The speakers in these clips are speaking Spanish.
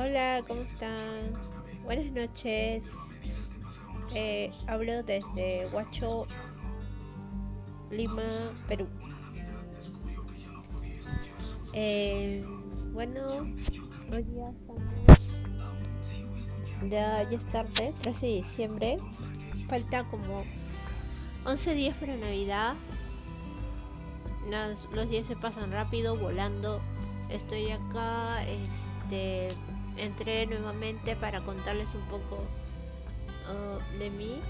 Hola, ¿cómo están? Buenas noches. Eh, hablo desde Huacho, Lima, Perú. Eh, bueno, hoy día. Ya, ya es tarde, 13 de diciembre. Falta como 11 días para Navidad. Los días se pasan rápido, volando. Estoy acá, este, entré nuevamente para contarles un poco ah, de mí.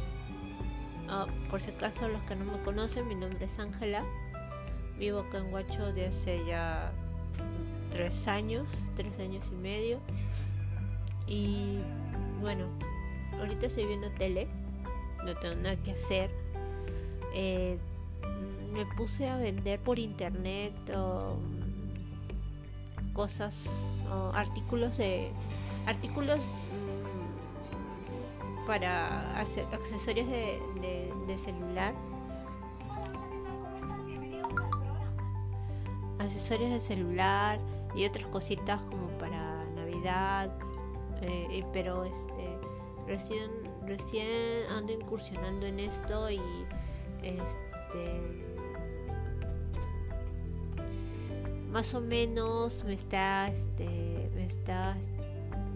Ah, por si acaso los que no me conocen, mi nombre es Ángela. Vivo acá en Huacho desde hace ya tres años, tres años y medio. Y bueno, ahorita estoy viendo tele, no tengo nada que hacer. Eh, me puse a vender por internet cosas, artículos de artículos mm, para accesorios de, de- de celular, accesorios de celular y otras cositas como para Navidad, eh, pero este recién recién ando incursionando en esto y este más o menos me está este me está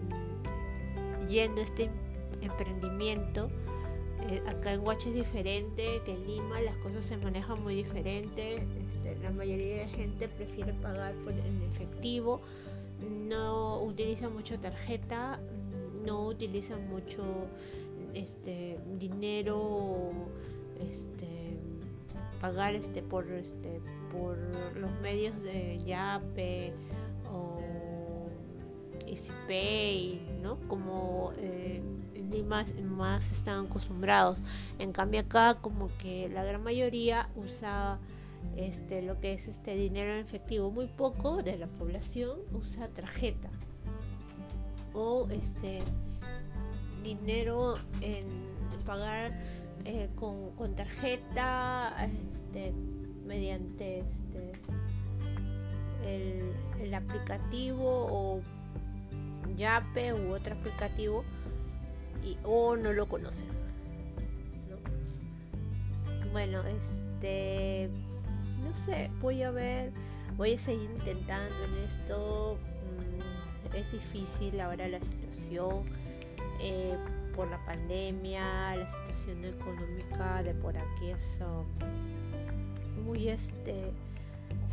mm, yendo este emprendimiento. Eh, acá en Huacho es diferente que en Lima las cosas se manejan muy diferente. Este, la mayoría de gente prefiere pagar por en efectivo. No utiliza mucho tarjeta mm, no utiliza mucho este dinero este pagar este por este por los medios de Yape o EasyPay, ¿no? Como eh, más, más están acostumbrados. En cambio acá como que la gran mayoría usa este lo que es este dinero en efectivo. Muy poco de la población usa tarjeta o este dinero en pagar eh, con, con tarjeta este, mediante este, el, el aplicativo o Yape u otro aplicativo y, o no lo conocen. ¿no? Bueno, este no sé, voy a ver, voy a seguir intentando en esto. mm, Es difícil ahora la situación eh, por la pandemia, la situación económica de por aquí es um, muy este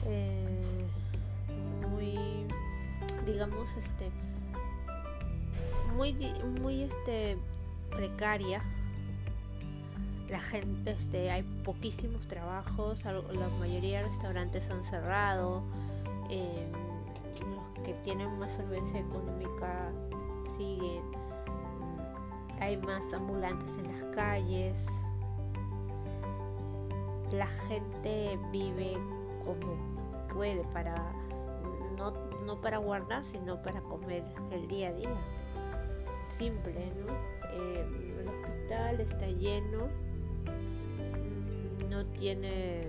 eh, muy digamos este muy muy este precaria. La gente este hay poquísimos trabajos la mayoría de restaurantes han cerrado eh, los que tienen más solvencia económica siguen. Hay más ambulantes en las calles la gente vive como puede para no, no para guardar sino para comer el día a día. Simple no Eh, el hospital está lleno no tiene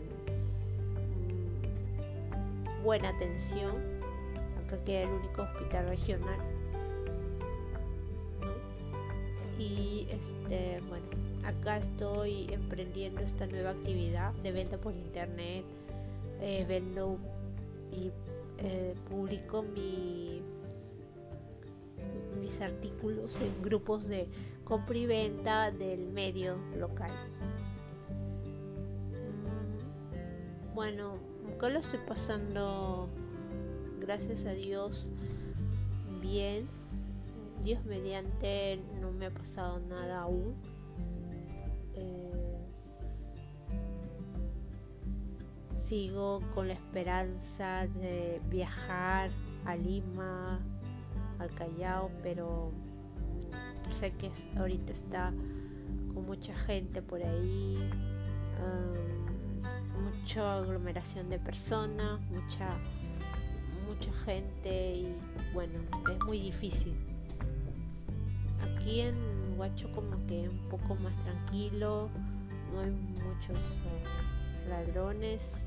mm, buena atención acá queda el único hospital regional y este bueno acá estoy emprendiendo esta nueva actividad de venta por internet. Eh, vendo y eh, publico mi mis artículos en grupos de compra y venta del medio local. Mm, bueno acá lo estoy pasando gracias a Dios bien. Dios mediante no me ha pasado nada aún sigo con la esperanza de viajar a Lima, al Callao, pero sé que es- ahorita está con mucha gente por ahí, mucha aglomeración de personas, mucha mucha gente y bueno, es muy difícil. Aquí en Huacho como que un poco más tranquilo, no hay muchos eh, ladrones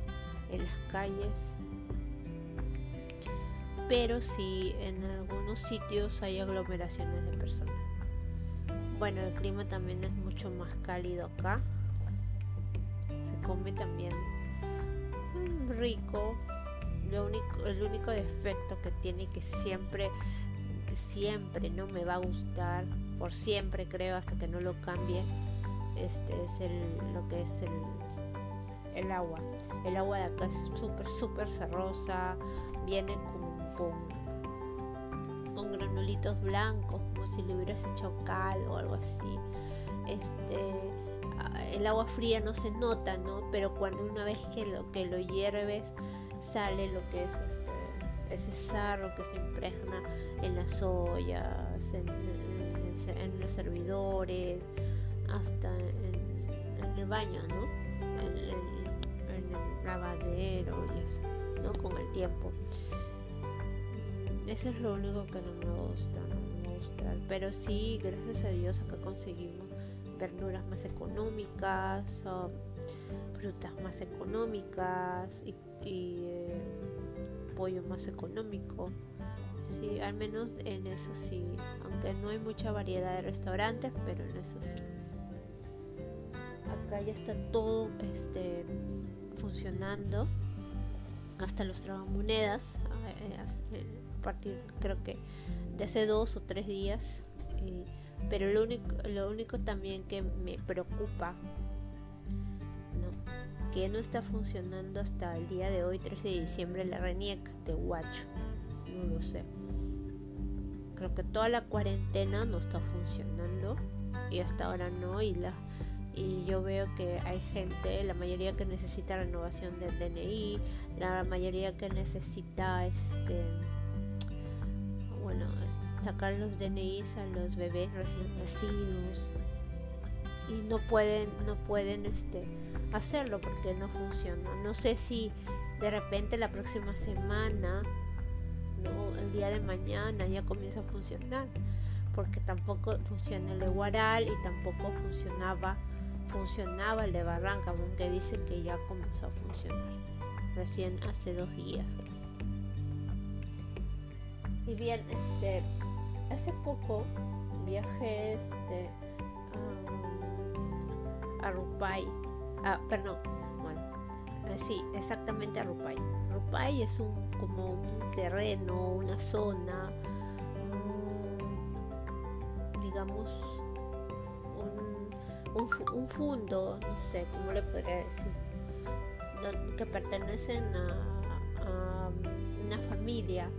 en las calles. pero sí en algunos sitios hay aglomeraciones de personas. Bueno, el clima también es mucho más cálido acá. Se come también rico. Lo único, el único defecto que tiene que siempre, siempre no me va a gustar, por siempre creo, hasta que no lo cambie, este es el, lo que es el, el agua. El agua de acá es súper, súper cerrosa, viene con, con, granulitos blancos, como si le hubieras hecho cal o algo así. Este, el agua fría no se nota, ¿no? Pero cuando una vez que lo, que lo hierves, sale lo que es este, ese sarro que se impregna en las ollas, en, en, los servidores, hasta en, el baño, ¿no? Lavadero y eso, ¿no? Con el tiempo. Eso es lo único que no me gusta, no me gusta. Pero sí, gracias a Dios acá conseguimos verduras más económicas, frutas más económicas y, eh, pollo más económico. Sí, al menos en eso sí, aunque no hay mucha variedad de restaurantes, pero en eso sí. Acá ya está todo este funcionando, hasta los tragamonedas, eh, eh, a partir creo que de hace dos o tres días. pero lo único, lo único también que me preocupa que no está funcionando hasta el día de hoy, 13 de diciembre, la RENIEC de Watch. No lo sé. Creo que toda la cuarentena no está funcionando y hasta ahora no. Y, la, y yo veo que hay gente, la mayoría que necesita renovación del DNI, la mayoría que necesita este bueno sacar los DNIs a los bebés recién nacidos y no pueden no pueden este hacerlo porque no funciona. No sé si de repente la próxima semana, no, el día de mañana ya comienza a funcionar, porque tampoco funciona el de y tampoco funcionaba funcionaba el de Barranca, aunque dicen que ya comenzó a funcionar recién hace dos días. Y bien, este hace poco viajé este, a Rupay Ah, perdón. Bueno, eh, sí, exactamente a Rupay. Rupay es un como un terreno, una zona, digamos, un, un, fundo, no sé cómo le podría decir, que pertenecen a, una familia,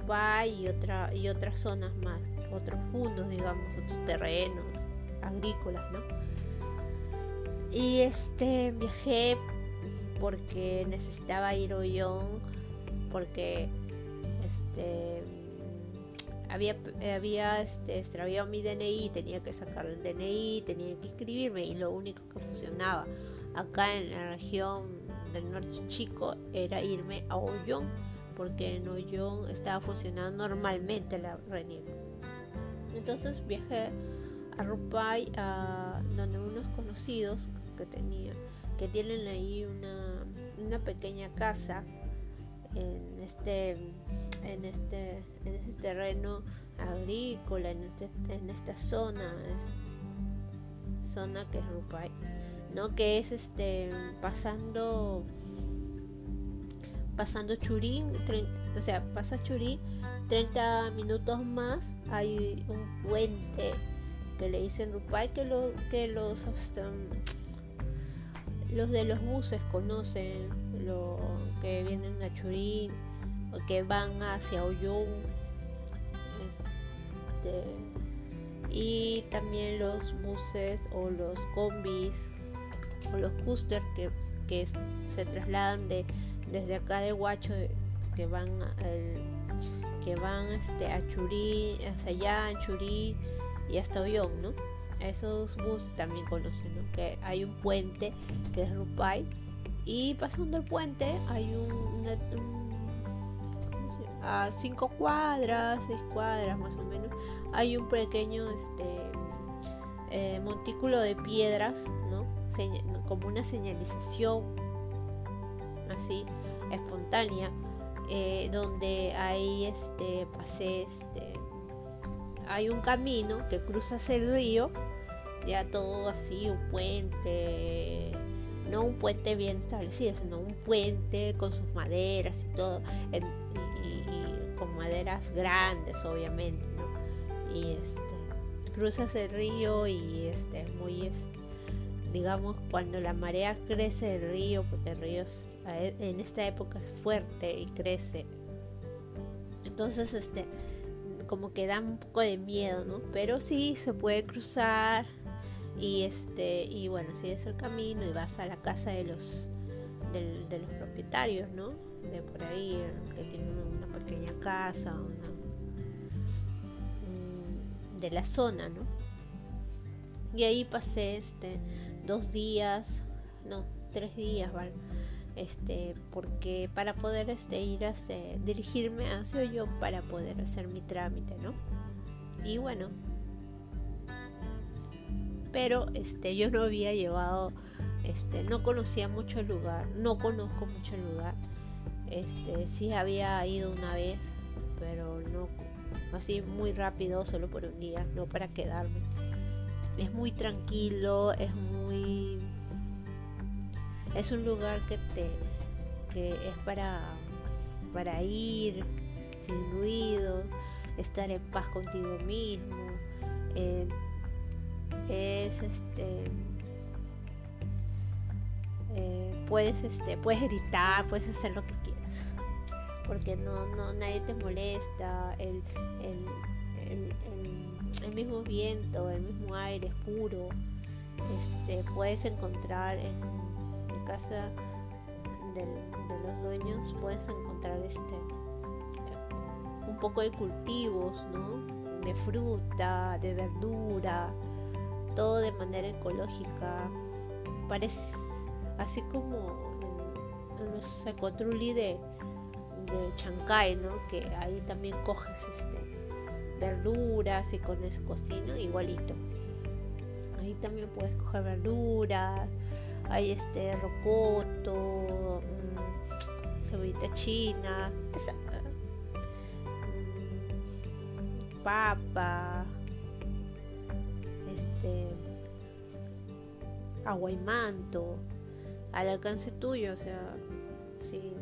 Rupay y otra y otras zonas más, otros fundos, digamos, otros terrenos agrícolas, ¿no? Y este viajé porque necesitaba ir a Ollón, porque este había, había este, extraviado mi DNI, tenía que sacar el DNI, tenía que inscribirme y lo único que funcionaba acá en la región del norte chico era irme a Ollón, porque en Ollón estaba funcionando normalmente la RENIEC. Entonces viajé a Rupay, a donde unos conocidos que tenía, que tienen ahí una, una pequeña casa en este, en este, en este terreno agrícola, en, este, en esta zona, zona que es Rupay, ¿no? Que es este pasando pasando Churín, o sea, pasa Churín, 30 minutos más hay un puente que le dicen Rupay que lo que los los de los buses conocen lo que vienen a Churín que van hacia Ollón este, y también los buses o los combis o los coasters que, que se trasladan de desde acá de Huacho que van que van este, a Churí hacia allá en Churí y hasta Ollón ¿no? esos buses también conocen, que hay un puente que es Rupay y pasando el puente hay un, a cinco cuadras, seis cuadras más o menos, hay un pequeño este eh, montículo de piedras, ¿no? como una señalización así espontánea eh, donde hay este pasé este hay un camino que cruza el río ya todo así un puente no un puente bien establecido sino un puente con sus maderas y todo con maderas grandes obviamente ¿no? y este cruzas el río y este muy digamos, cuando la marea crece el río, porque el río e, en esta época es fuerte y crece. Entonces, este, como que da un poco de miedo, ¿no? Pero sí se puede cruzar y este, y bueno, sigues el camino y vas a la casa de los, de, los propietarios, ¿no? De por ahí, que tienen una pequeña casa, de la zona, ¿no? Y ahí pasé este dos días, no, tres días, ¿vale? Este, porque para poder este, ir a este, dirigirme hacia yo para poder hacer mi trámite, ¿no? Y bueno, pero este, yo no había llevado, este, no conocía mucho el lugar, no conozco mucho el lugar, este, sí había ido una vez, pero no así muy rápido, solo por un día, no para quedarme es muy tranquilo, es muy es un lugar que te que es para para ir sin ruido, estar en paz contigo mismo. Eh, es este eh, puedes este puedes gritar, puedes hacer lo que quieras porque no, no nadie te molesta el, el el mismo viento, el mismo aire puro. Este, puedes encontrar en, casa de, los dueños, puedes encontrar este un poco de cultivos, ¿no? De fruta, de verdura, todo de manera ecológica. Parece así como en, los ecotruli de, de Chancay, ¿no? Que ahí también coges este verduras y con eso cocina igualito. Ahí también puedes coger verduras, hay este rocoto, mm, cebollita china, mm, papa, este agua y manto al alcance tuyo, o sea, sí,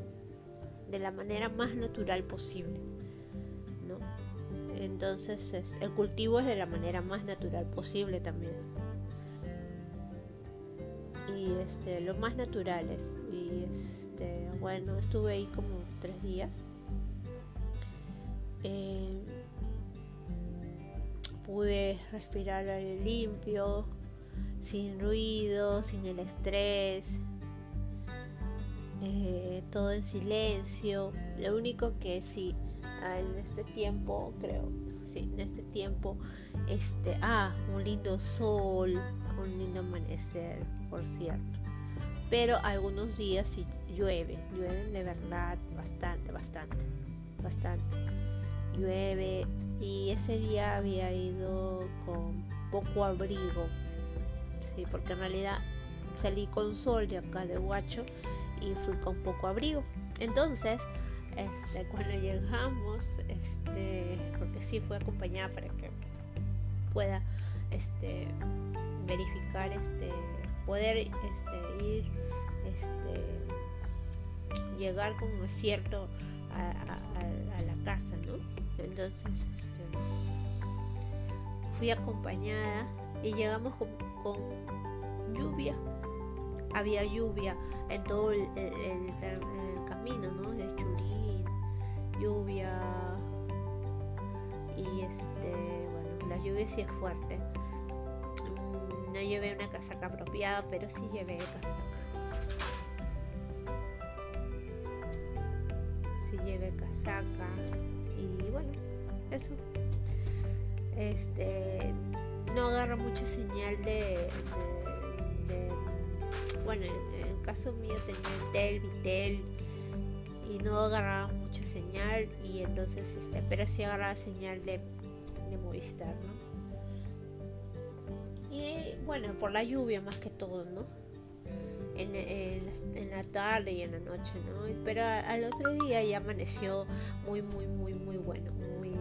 de la manera más natural posible. Entonces el cultivo es de la manera más natural posible también. Y este, lo más naturales. Y este, bueno, estuve ahí como tres días. Eh, pude respirar aire limpio, sin ruido, sin el estrés, eh, todo en silencio. Lo único que sí en este tiempo, creo, sí, en este tiempo, este, ah, un lindo sol, un lindo amanecer, por cierto. Pero algunos días sí llueve, llueve de verdad bastante, bastante, bastante. Llueve y ese día había ido con poco abrigo, sí, porque en realidad salí con sol de acá de Huacho y fui con poco abrigo. Entonces, este, cuando llegamos, este, porque sí fue acompañada para que pueda este, verificar, este, poder este, ir, este, llegar con acierto a, a, la casa, ¿no? Entonces, este, fui acompañada y llegamos con, lluvia. Había lluvia en todo el, camino, ¿no? De Churí lluvia. Y este bueno la lluvia sí es fuerte. Mm, no llevé una casaca apropiada pero sí llevé casaca. Sí llevé casaca. Y bueno eso. Este no agarro mucha señal de, bueno en, caso mío tenía el tel vitel y no agarraba mucha señal y entonces este pero sí agarraba señal de, de Movistar ¿no? y bueno por la lluvia más que todo no en, en, la tarde y en la noche, ¿no? Pero al otro día ya amaneció muy, muy, muy, muy bueno, muy,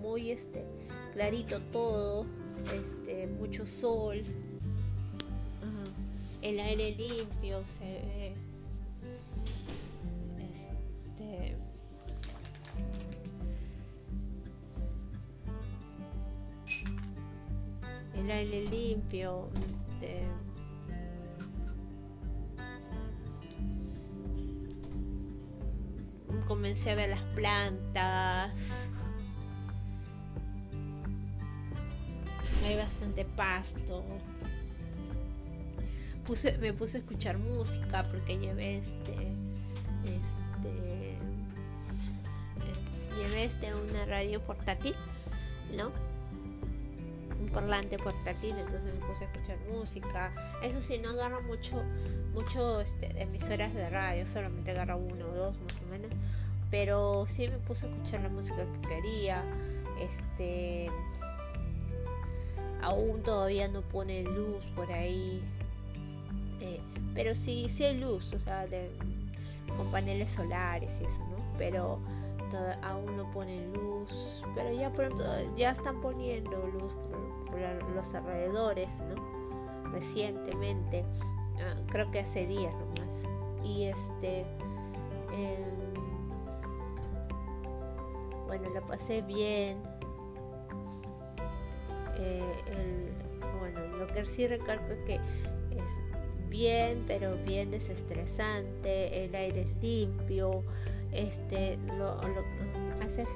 muy, este, clarito todo, este, mucho sol, el aire limpio se ve. Este, el aire limpio. Este, comencé a ver las plantas. Hay bastante pasto. Me puse a escuchar música porque llevé este. Este. Llevé este una radio portátil, ¿no? Un parlante portátil, entonces me puse a escuchar música. Eso sí, no agarro mucho, mucho este, emisoras de radio, solamente agarro uno o dos más o menos. Pero sí me puse a escuchar la música que quería. Este aún todavía no pone luz por ahí eh, pero sí sí hay luz o sea con paneles solares y eso no pero aún no ponen luz pero ya pronto ya están poniendo luz por, los alrededores no recientemente ah, creo que hace días nomás. Y este em, bueno la pasé bien. Eh, el, bueno, lo que sí recalco es que bien, pero bien desestresante, el aire es limpio, este, lo, hace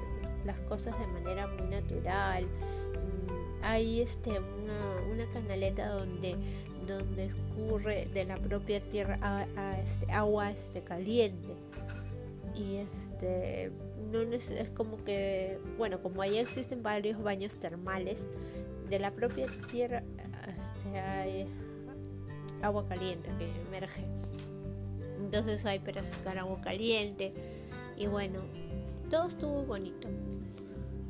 las cosas de manera muy natural. Mm, hay este, una, una canaleta donde, donde escurre de la propia tierra este, agua este, caliente. Y este, no es, es como que, bueno, como ahí existen varios baños termales, de la propia tierra este, hay agua caliente que emerge. Entonces hay para sacar agua caliente. Y bueno, todo estuvo bonito.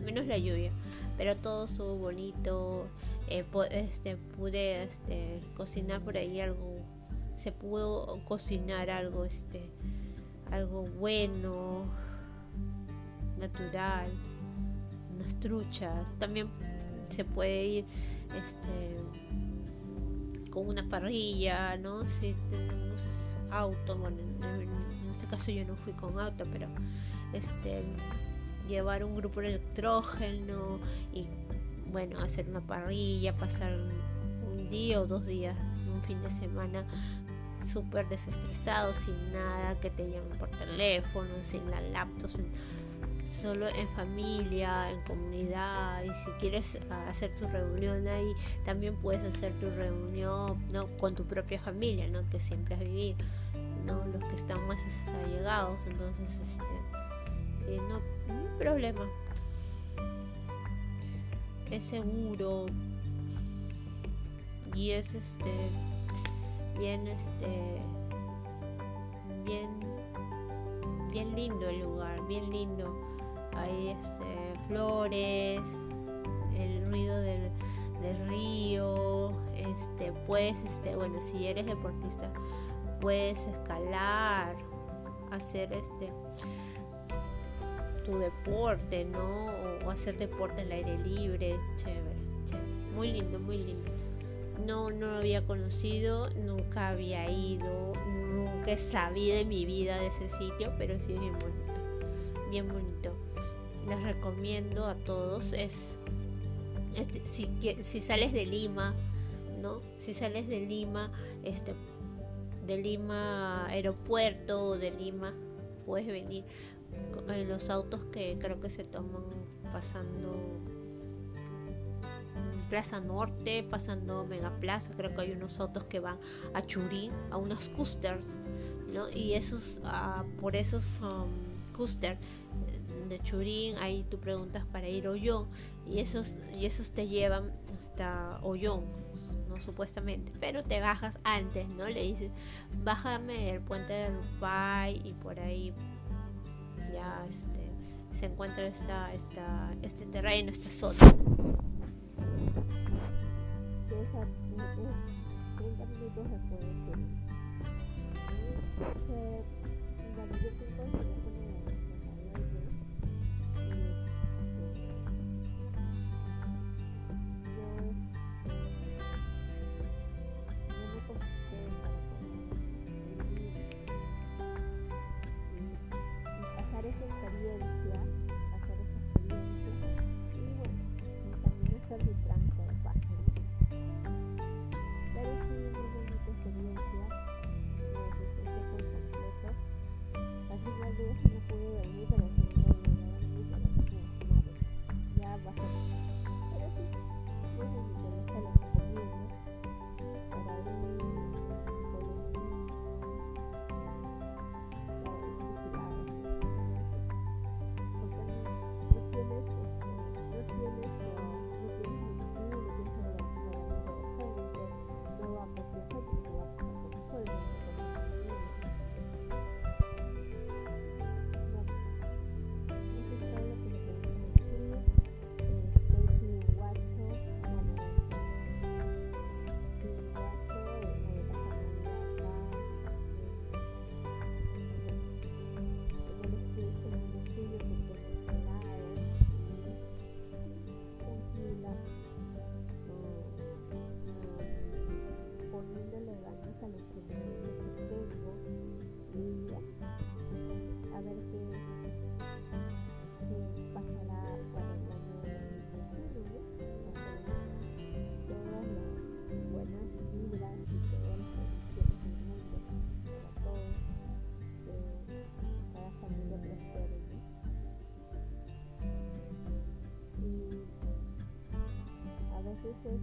Menos la lluvia. Pero todo estuvo bonito. Eh, este, pude este, cocinar por ahí algo. Se pudo cocinar algo, este, algo bueno, natural, unas truchas. También se puede ir este, con una parrilla, ¿no? Si tenemos auto, bueno, en, este caso yo no fui con auto, pero este llevar un grupo electrógeno y bueno, hacer una parrilla, pasar un día o dos días, un fin de semana súper desestresado, sin nada, que te llamen por teléfono, sin la laptop, solo en familia, en comunidad y si quieres hacer tu reunión ahí, también puedes hacer tu reunión ¿no? con tu propia familia, ¿no? que siempre has vivido, ¿no? los que están más allegados, entonces este, eh, no, no hay problema. Es seguro y es este bien este bien bien lindo el lugar, bien lindo hay este, flores, el ruido del, río, este, puedes, este, bueno, si eres deportista, puedes escalar, hacer este tu deporte, ¿no? O hacer deporte al aire libre, chévere, chévere. Muy lindo, muy lindo. No, no lo había conocido, nunca había ido, nunca sabía de mi vida de ese sitio, pero sí es bien bonito, bien bonito les recomiendo a todos es, si, si sales de Lima, ¿no? Si sales de Lima, este, de Lima aeropuerto o de Lima, puedes venir en los autos que creo que se toman pasando Plaza Norte, pasando Mega Plaza, creo que hay unos autos que van a Churín, a unos scooters, ¿no? Y esos, uh, por esos um, coasters de Churín, ahí tú preguntas para ir a Ollón y esos, y esos te llevan hasta Ollón, ¿no? Supuestamente, pero te bajas antes, ¿no? Le dices, bájame el puente de Dubái y por ahí ya este, se encuentra esta, esta, este terreno, esta zona. berhijrah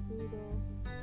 minutos